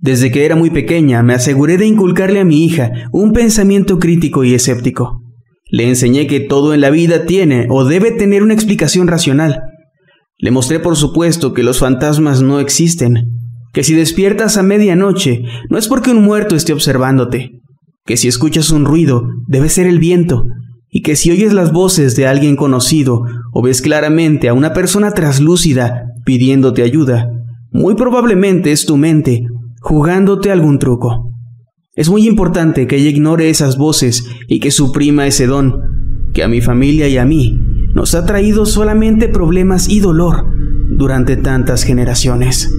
Desde que era muy pequeña me aseguré de inculcarle a mi hija un pensamiento crítico y escéptico. Le enseñé que todo en la vida tiene o debe tener una explicación racional. Le mostré por supuesto que los fantasmas no existen, que si despiertas a medianoche no es porque un muerto esté observándote, que si escuchas un ruido debe ser el viento, y que si oyes las voces de alguien conocido o ves claramente a una persona traslúcida pidiéndote ayuda, muy probablemente es tu mente jugándote algún truco. Es muy importante que ella ignore esas voces y que suprima ese don, que a mi familia y a mí nos ha traído solamente problemas y dolor durante tantas generaciones.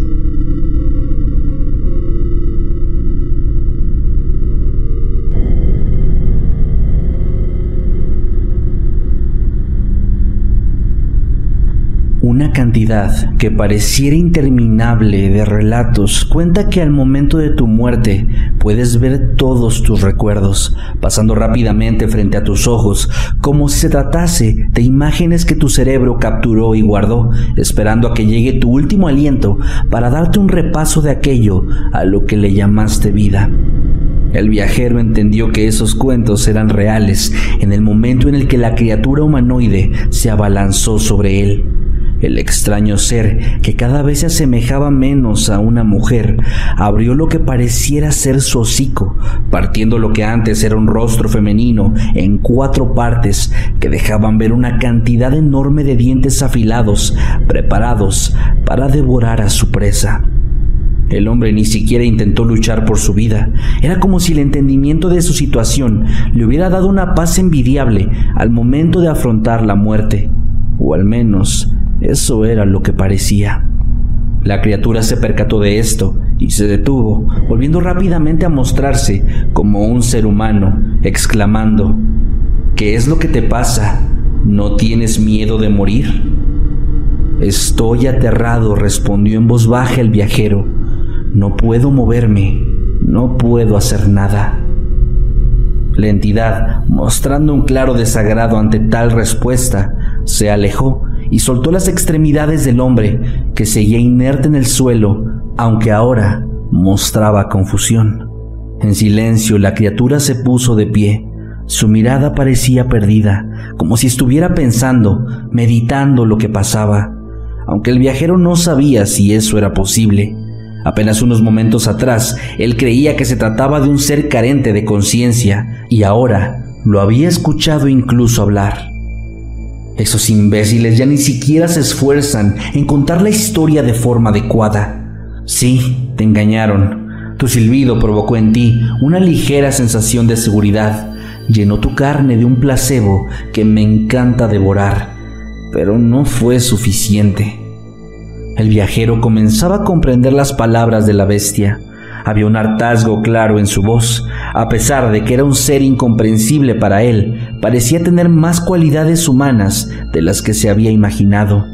Una cantidad que pareciera interminable de relatos cuenta que al momento de tu muerte puedes ver todos tus recuerdos pasando rápidamente frente a tus ojos, como si se tratase de imágenes que tu cerebro capturó y guardó, esperando a que llegue tu último aliento para darte un repaso de aquello a lo que le llamaste vida. El viajero entendió que esos cuentos eran reales en el momento en el que la criatura humanoide se abalanzó sobre él. El extraño ser, que cada vez se asemejaba menos a una mujer, abrió lo que pareciera ser su hocico, partiendo lo que antes era un rostro femenino en cuatro partes que dejaban ver una cantidad enorme de dientes afilados, preparados para devorar a su presa. El hombre ni siquiera intentó luchar por su vida. Era como si el entendimiento de su situación le hubiera dado una paz envidiable al momento de afrontar la muerte, o al menos eso era lo que parecía. La criatura se percató de esto y se detuvo, volviendo rápidamente a mostrarse como un ser humano, exclamando, ¿Qué es lo que te pasa? ¿No tienes miedo de morir? Estoy aterrado, respondió en voz baja el viajero. No puedo moverme, no puedo hacer nada. La entidad, mostrando un claro desagrado ante tal respuesta, se alejó y soltó las extremidades del hombre, que seguía inerte en el suelo, aunque ahora mostraba confusión. En silencio la criatura se puso de pie. Su mirada parecía perdida, como si estuviera pensando, meditando lo que pasaba, aunque el viajero no sabía si eso era posible. Apenas unos momentos atrás, él creía que se trataba de un ser carente de conciencia, y ahora lo había escuchado incluso hablar. Esos imbéciles ya ni siquiera se esfuerzan en contar la historia de forma adecuada. Sí, te engañaron. Tu silbido provocó en ti una ligera sensación de seguridad. Llenó tu carne de un placebo que me encanta devorar. Pero no fue suficiente. El viajero comenzaba a comprender las palabras de la bestia. Había un hartazgo claro en su voz. A pesar de que era un ser incomprensible para él, parecía tener más cualidades humanas de las que se había imaginado.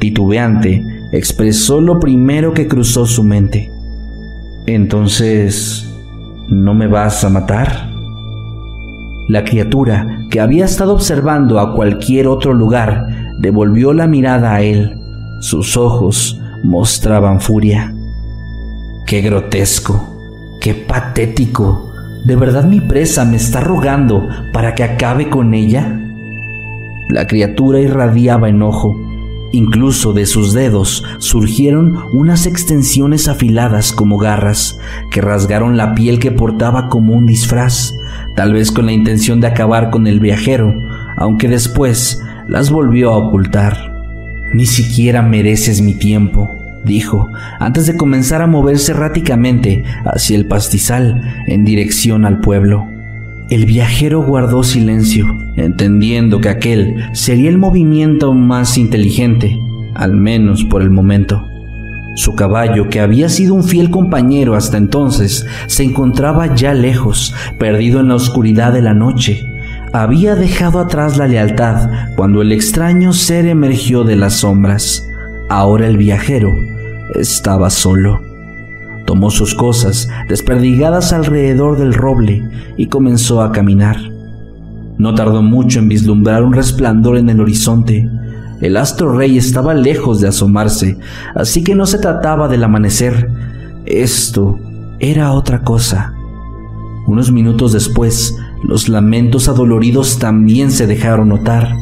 Titubeante, expresó lo primero que cruzó su mente. Entonces, ¿no me vas a matar? La criatura, que había estado observando a cualquier otro lugar, devolvió la mirada a él. Sus ojos mostraban furia. Qué grotesco, qué patético. ¿De verdad mi presa me está rogando para que acabe con ella? La criatura irradiaba enojo. Incluso de sus dedos surgieron unas extensiones afiladas como garras que rasgaron la piel que portaba como un disfraz, tal vez con la intención de acabar con el viajero, aunque después las volvió a ocultar. Ni siquiera mereces mi tiempo, dijo, antes de comenzar a moverse erráticamente hacia el pastizal en dirección al pueblo. El viajero guardó silencio, entendiendo que aquel sería el movimiento más inteligente, al menos por el momento. Su caballo, que había sido un fiel compañero hasta entonces, se encontraba ya lejos, perdido en la oscuridad de la noche. Había dejado atrás la lealtad cuando el extraño ser emergió de las sombras. Ahora el viajero estaba solo. Tomó sus cosas, desperdigadas alrededor del roble, y comenzó a caminar. No tardó mucho en vislumbrar un resplandor en el horizonte. El astro rey estaba lejos de asomarse, así que no se trataba del amanecer. Esto era otra cosa. Unos minutos después, los lamentos adoloridos también se dejaron notar.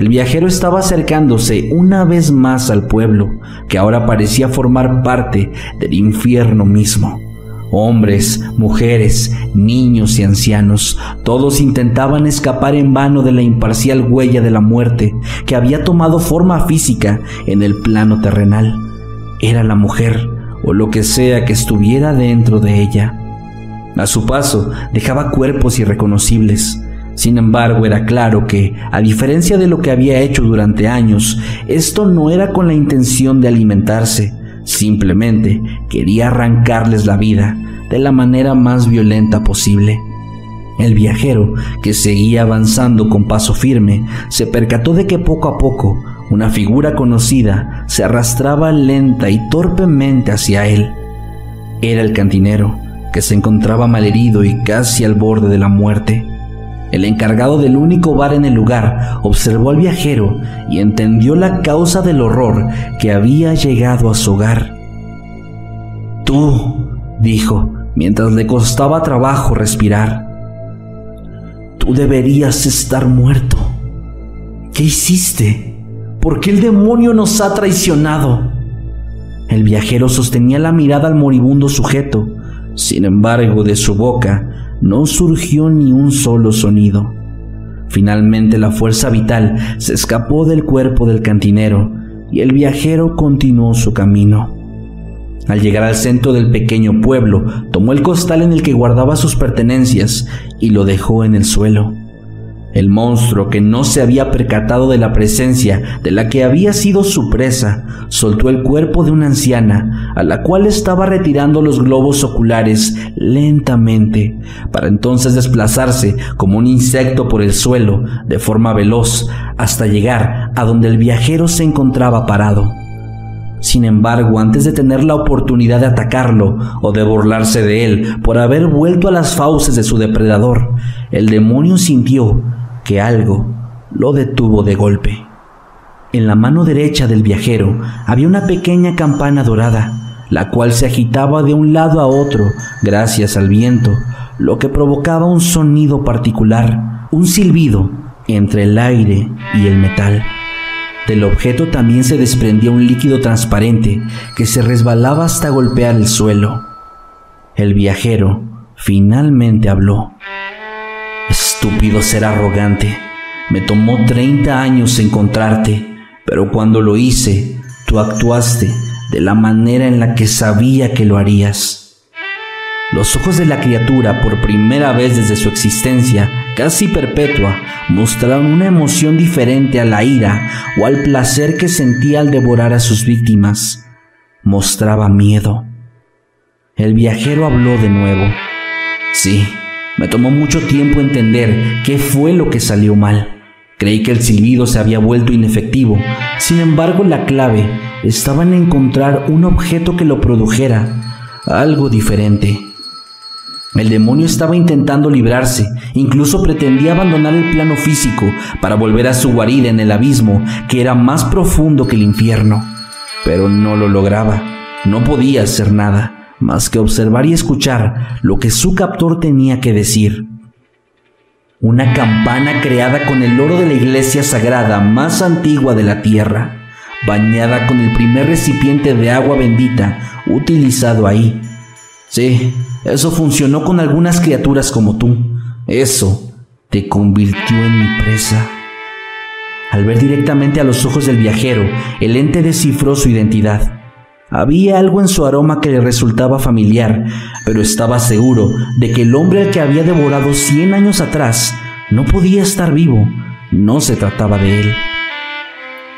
El viajero estaba acercándose una vez más al pueblo, que ahora parecía formar parte del infierno mismo. Hombres, mujeres, niños y ancianos, todos intentaban escapar en vano de la imparcial huella de la muerte que había tomado forma física en el plano terrenal. Era la mujer, o lo que sea que estuviera dentro de ella. A su paso dejaba cuerpos irreconocibles, sin embargo, era claro que, a diferencia de lo que había hecho durante años, esto no era con la intención de alimentarse, simplemente quería arrancarles la vida de la manera más violenta posible. El viajero, que seguía avanzando con paso firme, se percató de que poco a poco una figura conocida se arrastraba lenta y torpemente hacia él. Era el cantinero, que se encontraba malherido y casi al borde de la muerte. El encargado del único bar en el lugar observó al viajero y entendió la causa del horror que había llegado a su hogar. Tú, dijo, mientras le costaba trabajo respirar, tú deberías estar muerto. ¿Qué hiciste? ¿Por qué el demonio nos ha traicionado? El viajero sostenía la mirada al moribundo sujeto. Sin embargo, de su boca no surgió ni un solo sonido. Finalmente la fuerza vital se escapó del cuerpo del cantinero y el viajero continuó su camino. Al llegar al centro del pequeño pueblo, tomó el costal en el que guardaba sus pertenencias y lo dejó en el suelo. El monstruo, que no se había percatado de la presencia de la que había sido su presa, soltó el cuerpo de una anciana, a la cual estaba retirando los globos oculares lentamente, para entonces desplazarse como un insecto por el suelo, de forma veloz, hasta llegar a donde el viajero se encontraba parado. Sin embargo, antes de tener la oportunidad de atacarlo o de burlarse de él por haber vuelto a las fauces de su depredador, el demonio sintió que algo lo detuvo de golpe. En la mano derecha del viajero había una pequeña campana dorada, la cual se agitaba de un lado a otro gracias al viento, lo que provocaba un sonido particular, un silbido entre el aire y el metal. Del objeto también se desprendía un líquido transparente que se resbalaba hasta golpear el suelo. El viajero finalmente habló. Estúpido ser arrogante. Me tomó 30 años encontrarte, pero cuando lo hice, tú actuaste de la manera en la que sabía que lo harías. Los ojos de la criatura, por primera vez desde su existencia, casi perpetua, mostraron una emoción diferente a la ira o al placer que sentía al devorar a sus víctimas. Mostraba miedo. El viajero habló de nuevo. Sí, me tomó mucho tiempo entender qué fue lo que salió mal. Creí que el silbido se había vuelto inefectivo. Sin embargo, la clave estaba en encontrar un objeto que lo produjera, algo diferente. El demonio estaba intentando librarse, incluso pretendía abandonar el plano físico para volver a su guarida en el abismo que era más profundo que el infierno. pero no lo lograba. No podía hacer nada más que observar y escuchar lo que su captor tenía que decir. Una campana creada con el oro de la iglesia sagrada más antigua de la tierra, bañada con el primer recipiente de agua bendita utilizado ahí. Sí, eso funcionó con algunas criaturas como tú. Eso te convirtió en mi presa. Al ver directamente a los ojos del viajero, el ente descifró su identidad. Había algo en su aroma que le resultaba familiar, pero estaba seguro de que el hombre al que había devorado cien años atrás no podía estar vivo. No se trataba de él.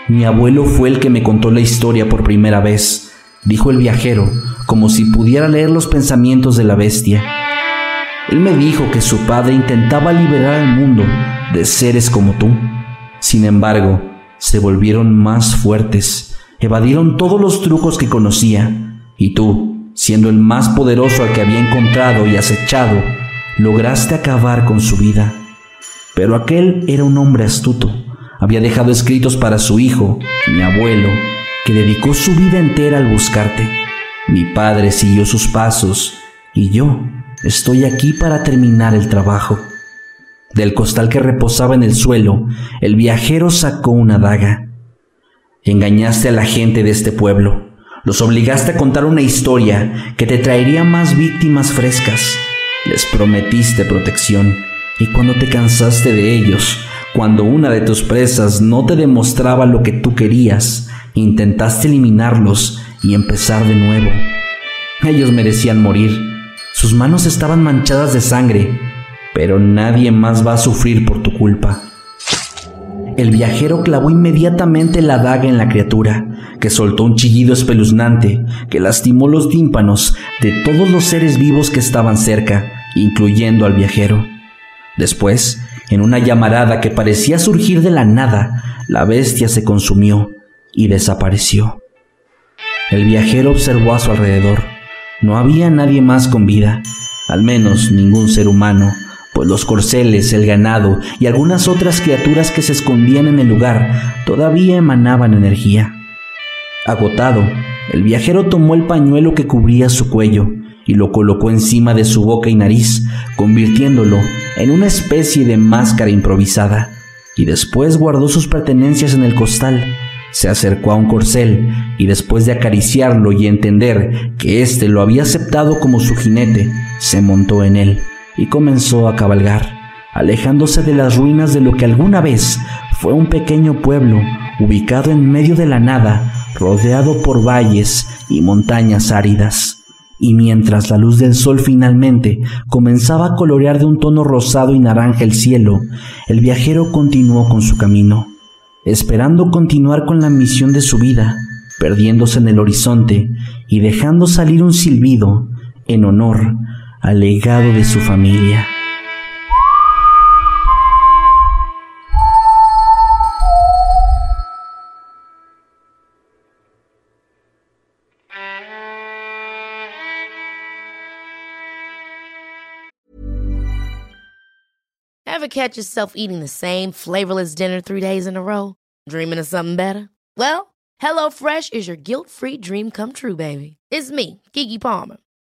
Mi abuelo fue el que me contó la historia por primera vez, dijo el viajero, como si pudiera leer los pensamientos de la bestia. Él me dijo que su padre intentaba liberar al mundo de seres como tú. Sin embargo, se volvieron más fuertes, evadieron todos los trucos que conocía, y tú, siendo el más poderoso al que había encontrado y acechado, lograste acabar con su vida. Pero aquel era un hombre astuto. Había dejado escritos para su hijo, mi abuelo, que dedicó su vida entera al buscarte. Mi padre siguió sus pasos y yo estoy aquí para terminar el trabajo. Del costal que reposaba en el suelo, el viajero sacó una daga. Engañaste a la gente de este pueblo. Los obligaste a contar una historia que te traería más víctimas frescas. Les prometiste protección. Y cuando te cansaste de ellos, cuando una de tus presas no te demostraba lo que tú querías, intentaste eliminarlos y empezar de nuevo. Ellos merecían morir. Sus manos estaban manchadas de sangre pero nadie más va a sufrir por tu culpa. El viajero clavó inmediatamente la daga en la criatura, que soltó un chillido espeluznante que lastimó los tímpanos de todos los seres vivos que estaban cerca, incluyendo al viajero. Después, en una llamarada que parecía surgir de la nada, la bestia se consumió y desapareció. El viajero observó a su alrededor. No había nadie más con vida, al menos ningún ser humano, pues los corceles, el ganado y algunas otras criaturas que se escondían en el lugar todavía emanaban energía. Agotado, el viajero tomó el pañuelo que cubría su cuello y lo colocó encima de su boca y nariz, convirtiéndolo en una especie de máscara improvisada, y después guardó sus pertenencias en el costal. Se acercó a un corcel y después de acariciarlo y entender que éste lo había aceptado como su jinete, se montó en él y comenzó a cabalgar, alejándose de las ruinas de lo que alguna vez fue un pequeño pueblo ubicado en medio de la nada, rodeado por valles y montañas áridas. Y mientras la luz del sol finalmente comenzaba a colorear de un tono rosado y naranja el cielo, el viajero continuó con su camino, esperando continuar con la misión de su vida, perdiéndose en el horizonte y dejando salir un silbido en honor al legado de su familia. Ever catch yourself eating the same flavorless dinner three days in a row? Dreaming of something better? Well, HelloFresh is your guilt-free dream come true, baby. It's me, Kiki Palmer.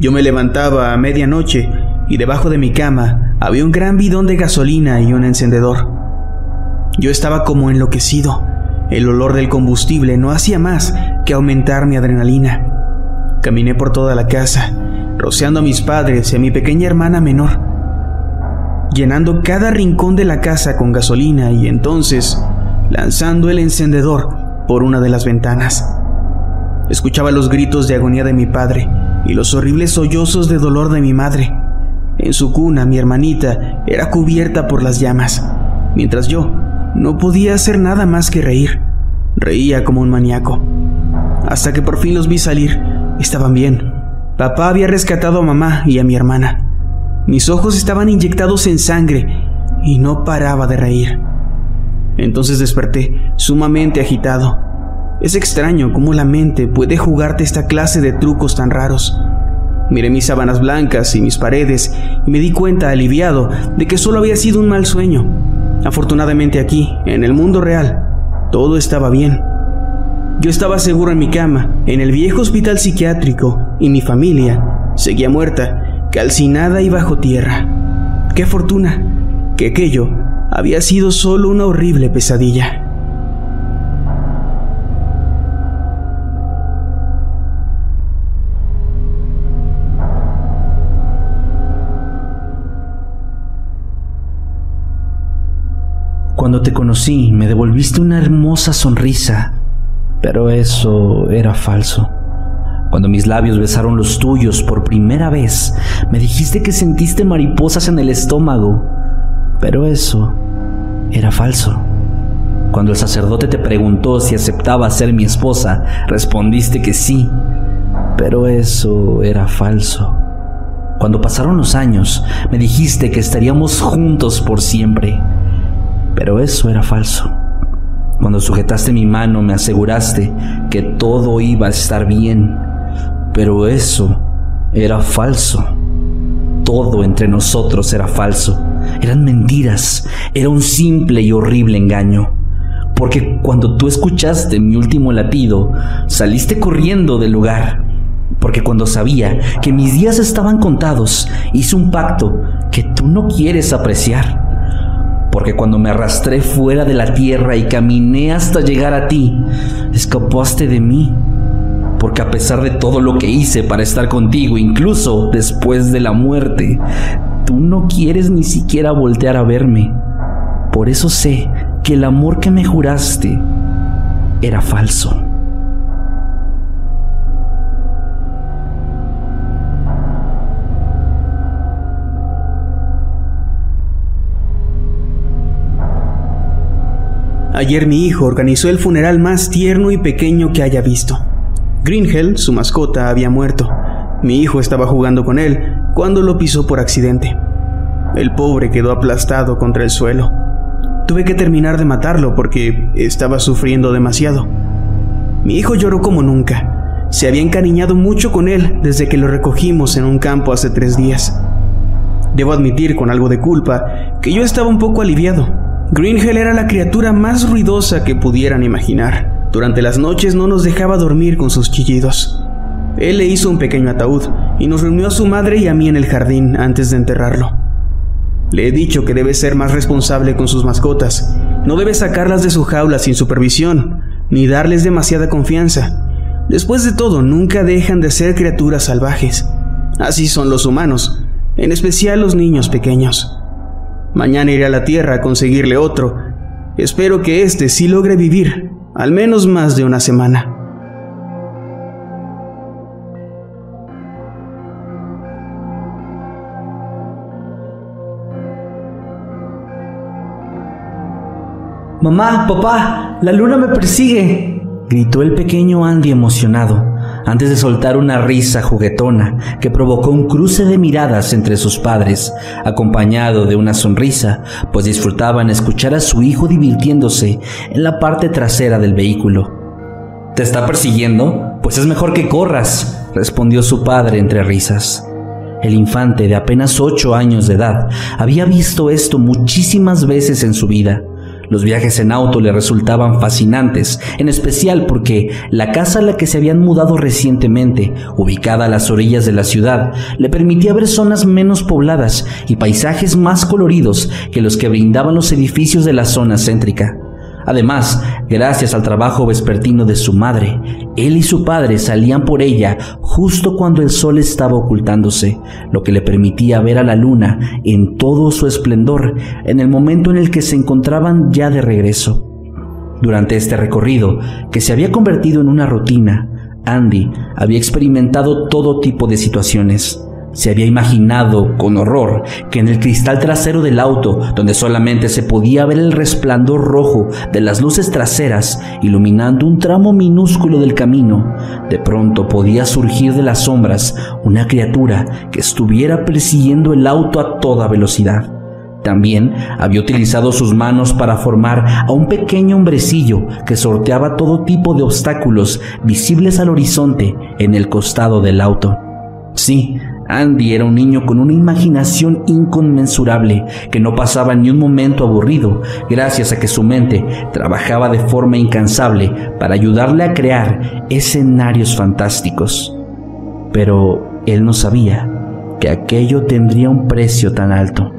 Yo me levantaba a medianoche y debajo de mi cama había un gran bidón de gasolina y un encendedor. Yo estaba como enloquecido. El olor del combustible no hacía más que aumentar mi adrenalina. Caminé por toda la casa, rociando a mis padres y a mi pequeña hermana menor, llenando cada rincón de la casa con gasolina y entonces lanzando el encendedor por una de las ventanas. Escuchaba los gritos de agonía de mi padre y los horribles sollozos de dolor de mi madre. En su cuna mi hermanita era cubierta por las llamas, mientras yo no podía hacer nada más que reír. Reía como un maníaco. hasta que por fin los vi salir. Estaban bien. Papá había rescatado a mamá y a mi hermana. Mis ojos estaban inyectados en sangre y no paraba de reír. Entonces desperté, sumamente agitado. Es extraño cómo la mente puede jugarte esta clase de trucos tan raros. Miré mis sábanas blancas y mis paredes y me di cuenta, aliviado, de que solo había sido un mal sueño. Afortunadamente aquí, en el mundo real, todo estaba bien. Yo estaba seguro en mi cama, en el viejo hospital psiquiátrico, y mi familia seguía muerta, calcinada y bajo tierra. ¡Qué fortuna! Que aquello había sido solo una horrible pesadilla. Cuando te conocí, me devolviste una hermosa sonrisa, pero eso era falso. Cuando mis labios besaron los tuyos por primera vez, me dijiste que sentiste mariposas en el estómago, pero eso era falso. Cuando el sacerdote te preguntó si aceptaba ser mi esposa, respondiste que sí, pero eso era falso. Cuando pasaron los años, me dijiste que estaríamos juntos por siempre, pero eso era falso. Cuando sujetaste mi mano me aseguraste que todo iba a estar bien, pero eso era falso. Todo entre nosotros era falso. Eran mentiras. Era un simple y horrible engaño. Porque cuando tú escuchaste mi último latido, saliste corriendo del lugar. Porque cuando sabía que mis días estaban contados, hice un pacto que tú no quieres apreciar porque cuando me arrastré fuera de la tierra y caminé hasta llegar a ti, escapaste de mí. Porque a pesar de todo lo que hice para estar contigo, incluso después de la muerte, tú no quieres ni siquiera voltear a verme. Por eso sé que el amor que me juraste era falso. Ayer mi hijo organizó el funeral más tierno y pequeño que haya visto. Greenhell, su mascota, había muerto. Mi hijo estaba jugando con él cuando lo pisó por accidente. El pobre quedó aplastado contra el suelo. Tuve que terminar de matarlo porque estaba sufriendo demasiado. Mi hijo lloró como nunca. Se había encariñado mucho con él desde que lo recogimos en un campo hace tres días. Debo admitir con algo de culpa que yo estaba un poco aliviado Greenhell era la criatura más ruidosa que pudieran imaginar. Durante las noches no nos dejaba dormir con sus chillidos. Él le hizo un pequeño ataúd y nos reunió a su madre y a mí en el jardín antes de enterrarlo. Le he dicho que debe ser más responsable con sus mascotas. No debe sacarlas de su jaula sin supervisión, ni darles demasiada confianza. Después de todo, nunca dejan de ser criaturas salvajes. Así son los humanos, en especial los niños pequeños. Mañana iré a la Tierra a conseguirle otro. Espero que éste sí logre vivir, al menos más de una semana. Mamá, papá, la luna me persigue, gritó el pequeño Andy emocionado antes de soltar una risa juguetona que provocó un cruce de miradas entre sus padres, acompañado de una sonrisa, pues disfrutaban escuchar a su hijo divirtiéndose en la parte trasera del vehículo. ¿Te está persiguiendo? Pues es mejor que corras, respondió su padre entre risas. El infante de apenas ocho años de edad había visto esto muchísimas veces en su vida los viajes en auto le resultaban fascinantes, en especial porque la casa a la que se habían mudado recientemente, ubicada a las orillas de la ciudad, le permitía ver zonas menos pobladas y paisajes más coloridos que los que brindaban los edificios de la zona céntrica. Además, gracias al trabajo vespertino de su madre, él y su padre salían por ella justo cuando el sol estaba ocultándose, lo que le permitía ver a la luna en todo su esplendor en el momento en el que se encontraban ya de regreso. Durante este recorrido, que se había convertido en una rutina, Andy había experimentado todo tipo de situaciones, Se había imaginado con horror que en el cristal trasero del auto, donde solamente se podía ver el resplandor rojo de las luces traseras iluminando un tramo minúsculo del camino, de pronto podía surgir de las sombras una criatura que estuviera persiguiendo el auto a toda velocidad. También había utilizado sus manos para formar a un pequeño hombrecillo que sorteaba todo tipo de obstáculos visibles al horizonte en el costado del auto. Sí, Andy era un niño con una imaginación inconmensurable que no pasaba ni un momento aburrido gracias a que su mente trabajaba de forma incansable para ayudarle a crear escenarios fantásticos. Pero él no sabía que aquello tendría un precio tan alto.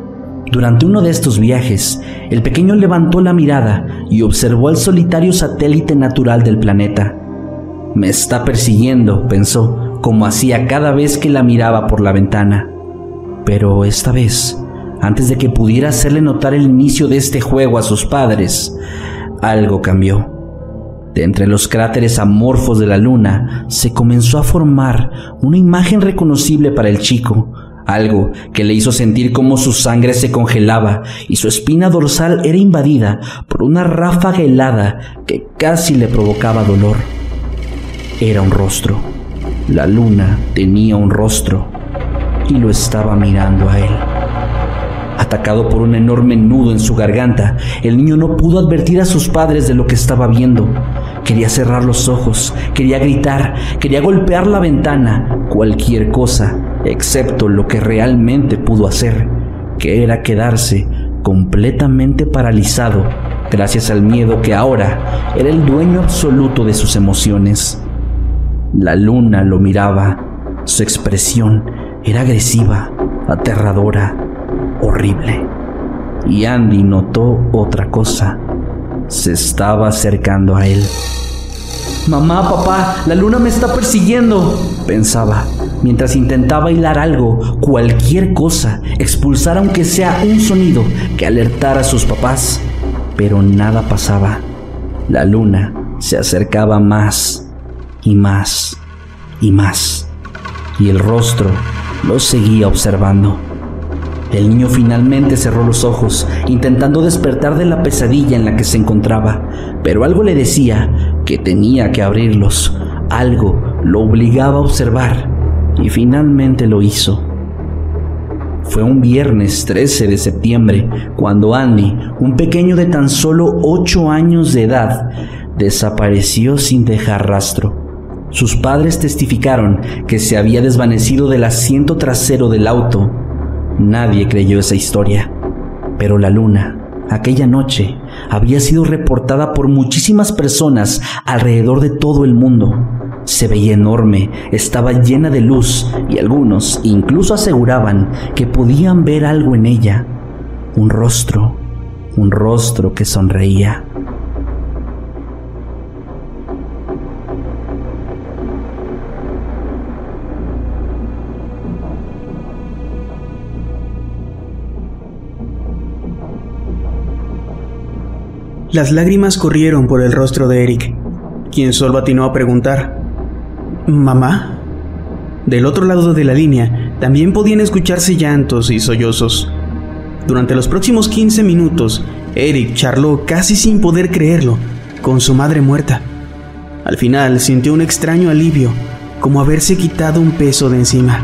Durante uno de estos viajes, el pequeño levantó la mirada y observó el solitario satélite natural del planeta. Me está persiguiendo, pensó, como hacía cada vez que la miraba por la ventana. Pero esta vez, antes de que pudiera hacerle notar el inicio de este juego a sus padres, algo cambió. De entre los cráteres amorfos de la luna se comenzó a formar una imagen reconocible para el chico, algo que le hizo sentir como su sangre se congelaba y su espina dorsal era invadida por una ráfaga helada que casi le provocaba dolor. Era un rostro. La luna tenía un rostro y lo estaba mirando a él. Atacado por un enorme nudo en su garganta, el niño no pudo advertir a sus padres de lo que estaba viendo. Quería cerrar los ojos, quería gritar, quería golpear la ventana, cualquier cosa, excepto lo que realmente pudo hacer, que era quedarse completamente paralizado gracias al miedo que ahora era el dueño absoluto de sus emociones. La luna lo miraba, su expresión era agresiva, aterradora, horrible. Y Andy notó otra cosa. Se estaba acercando a él. Mamá, papá, la luna me está persiguiendo, pensaba, mientras intentaba hilar algo, cualquier cosa, expulsar aunque sea un sonido que alertara a sus papás. Pero nada pasaba. La luna se acercaba más y más y más. Y el rostro lo seguía observando. El niño finalmente cerró los ojos, intentando despertar de la pesadilla en la que se encontraba, pero algo le decía que tenía que abrirlos. Algo lo obligaba a observar y finalmente lo hizo. Fue un viernes 13 de septiembre cuando Andy, un pequeño de tan solo 8 años de edad, desapareció sin dejar rastro. Sus padres testificaron que se había desvanecido del asiento trasero del auto Nadie creyó esa historia, pero la luna, aquella noche, había sido reportada por muchísimas personas alrededor de todo el mundo. Se veía enorme, estaba llena de luz y algunos incluso aseguraban que podían ver algo en ella, un rostro, un rostro que sonreía. Las lágrimas corrieron por el rostro de Eric, quien solo atinó a preguntar, ¿Mamá? Del otro lado de la línea también podían escucharse llantos y sollozos. Durante los próximos 15 minutos, Eric charló casi sin poder creerlo, con su madre muerta. Al final sintió un extraño alivio, como haberse quitado un peso de encima.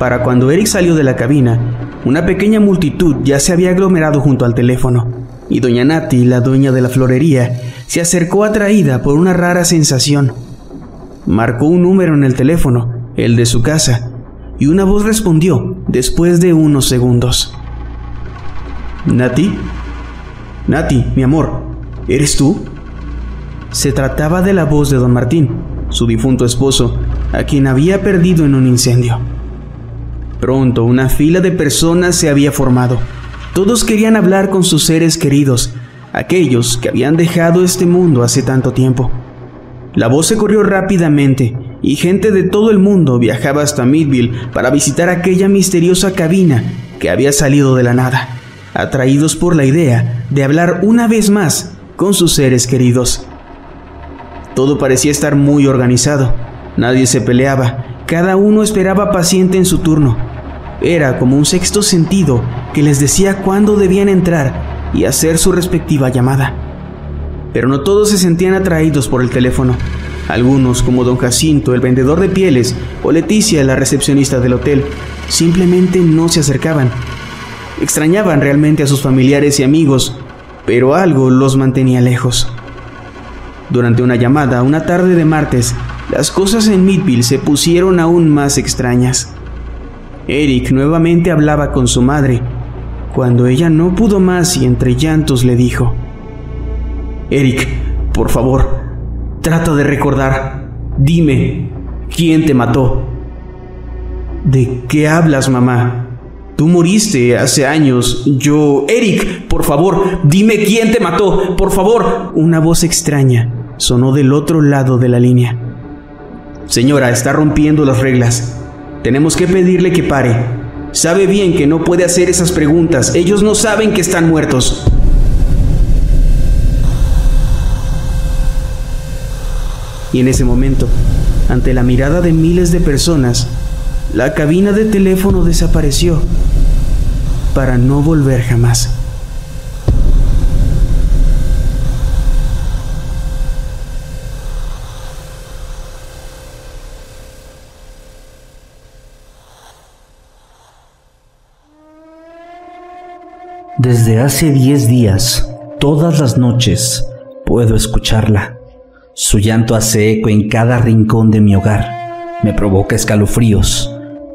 Para cuando Eric salió de la cabina, una pequeña multitud ya se había aglomerado junto al teléfono y doña Nati, la dueña de la florería, se acercó atraída por una rara sensación. Marcó un número en el teléfono, el de su casa, y una voz respondió después de unos segundos. ¿Nati? Nati, mi amor, ¿eres tú? Se trataba de la voz de don Martín, su difunto esposo, a quien había perdido en un incendio. Pronto una fila de personas se había formado todos querían hablar con sus seres queridos, aquellos que habían dejado este mundo hace tanto tiempo. La voz se corrió rápidamente y gente de todo el mundo viajaba hasta Midville para visitar aquella misteriosa cabina que había salido de la nada, atraídos por la idea de hablar una vez más con sus seres queridos. Todo parecía estar muy organizado, nadie se peleaba, Cada uno esperaba paciente en su turno. Era como un sexto sentido que les decía cuándo debían entrar y hacer su respectiva llamada. Pero no todos se sentían atraídos por el teléfono. Algunos, como don Jacinto, el vendedor de pieles, o Leticia, la recepcionista del hotel, simplemente no se acercaban. Extrañaban realmente a sus familiares y amigos, pero algo los mantenía lejos. Durante una llamada, una tarde de martes, las cosas en Midville se pusieron aún más extrañas. Eric nuevamente hablaba con su madre, cuando ella no pudo más y entre llantos le dijo, Eric, por favor, Trata de recordar. Dime, ¿quién te mató? ¿De qué hablas, mamá? Tú moriste hace años. Yo... Eric, por favor, dime quién te mató. Por favor. Una voz extraña sonó del otro lado de la línea. Señora, está rompiendo las reglas. Tenemos que pedirle que pare. Sabe bien que no puede hacer esas preguntas. Ellos no saben que están muertos. Y en ese momento, ante la mirada de miles de personas, la cabina de teléfono desapareció para no volver jamás. Desde hace 10 días, todas las noches, puedo escucharla. Su llanto hace eco en cada rincón de mi hogar. Me provoca escalofríos.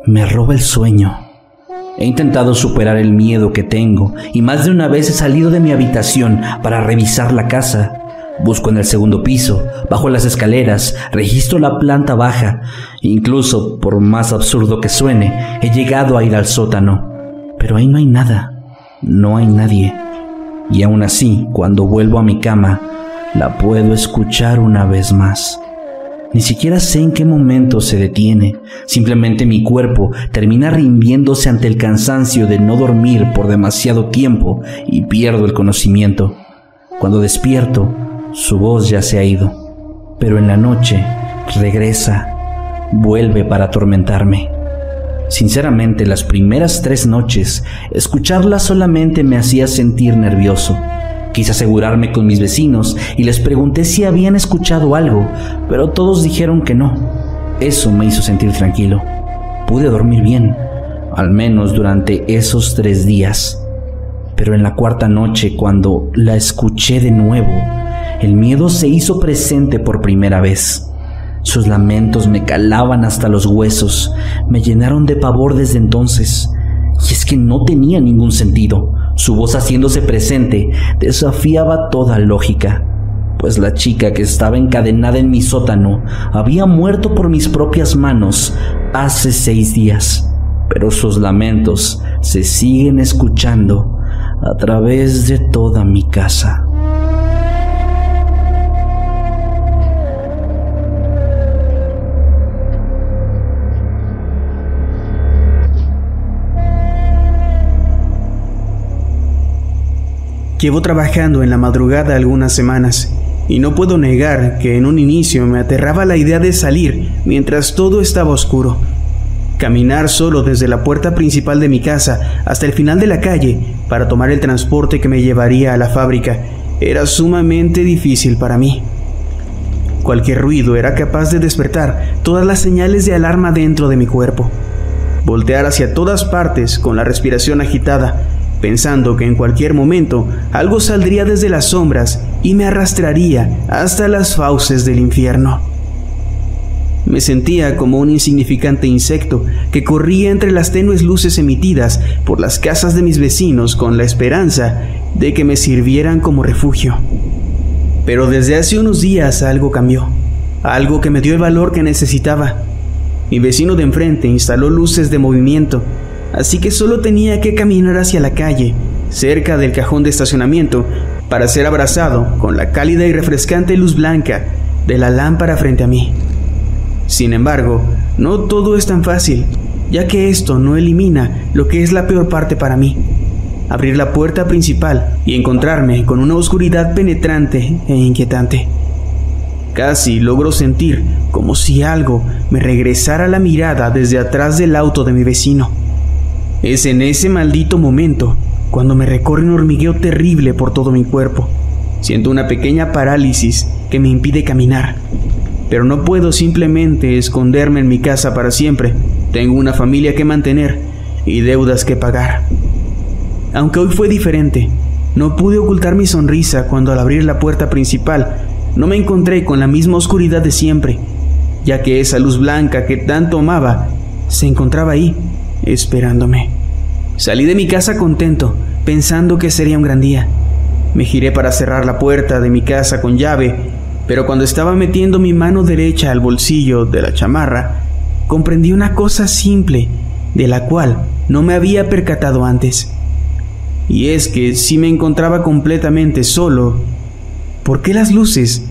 Me roba el sueño. He intentado superar el miedo que tengo y más de una vez he salido de mi habitación para revisar la casa. Busco en el segundo piso, bajo las escaleras, registro la planta baja. Incluso, por más absurdo que suene, he llegado a ir al sótano. Pero ahí no hay nada. No hay nadie. Y aún así, cuando vuelvo a mi cama, la puedo escuchar una vez más. Ni siquiera sé en qué momento se detiene, simplemente mi cuerpo termina rindiéndose ante el cansancio de no dormir por demasiado tiempo y pierdo el conocimiento. Cuando despierto, su voz ya se ha ido, pero en la noche regresa, vuelve para atormentarme. Sinceramente, las primeras tres noches, escucharla solamente me hacía sentir nervioso Quise asegurarme con mis vecinos y les pregunté si habían escuchado algo, pero todos dijeron que no. Eso me hizo sentir tranquilo. Pude dormir bien, al menos durante esos tres días. Pero en la cuarta noche, cuando la escuché de nuevo, el miedo se hizo presente por primera vez. Sus lamentos me calaban hasta los huesos, me llenaron de pavor desde entonces. Y es que no tenía ningún sentido. Su voz haciéndose presente desafiaba toda lógica, pues la chica que estaba encadenada en mi sótano había muerto por mis propias manos hace seis días, pero sus lamentos se siguen escuchando a través de toda mi casa. Llevo trabajando en la madrugada algunas semanas y no puedo negar que en un inicio me aterraba la idea de salir mientras todo estaba oscuro. Caminar solo desde la puerta principal de mi casa hasta el final de la calle para tomar el transporte que me llevaría a la fábrica era sumamente difícil para mí. Cualquier ruido era capaz de despertar todas las señales de alarma dentro de mi cuerpo. Voltear hacia todas partes con la respiración agitada pensando que en cualquier momento algo saldría desde las sombras y me arrastraría hasta las fauces del infierno. Me sentía como un insignificante insecto que corría entre las tenues luces emitidas por las casas de mis vecinos con la esperanza de que me sirvieran como refugio. Pero desde hace unos días algo cambió, algo que me dio el valor que necesitaba. Mi vecino de enfrente instaló luces de movimiento así que solo tenía que caminar hacia la calle, cerca del cajón de estacionamiento, para ser abrazado con la cálida y refrescante luz blanca de la lámpara frente a mí. Sin embargo, no todo es tan fácil, ya que esto no elimina lo que es la peor parte para mí. Abrir la puerta principal y encontrarme con una oscuridad penetrante e inquietante. Casi logro sentir como si algo me regresara la mirada desde atrás del auto de mi vecino. Es en ese maldito momento cuando me recorre un hormigueo terrible por todo mi cuerpo. Siento una pequeña parálisis que me impide caminar. Pero no puedo simplemente esconderme en mi casa para siempre. Tengo una familia que mantener y deudas que pagar. Aunque hoy fue diferente, no pude ocultar mi sonrisa cuando al abrir la puerta principal no me encontré con la misma oscuridad de siempre, ya que esa luz blanca que tanto amaba se encontraba ahí, esperándome. Salí de mi casa contento, pensando que sería un gran día. Me giré para cerrar la puerta de mi casa con llave, pero cuando estaba metiendo mi mano derecha al bolsillo de la chamarra, comprendí una cosa simple de la cual no me había percatado antes. Y es que si me encontraba completamente solo, ¿por qué las luces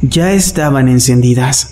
ya estaban encendidas?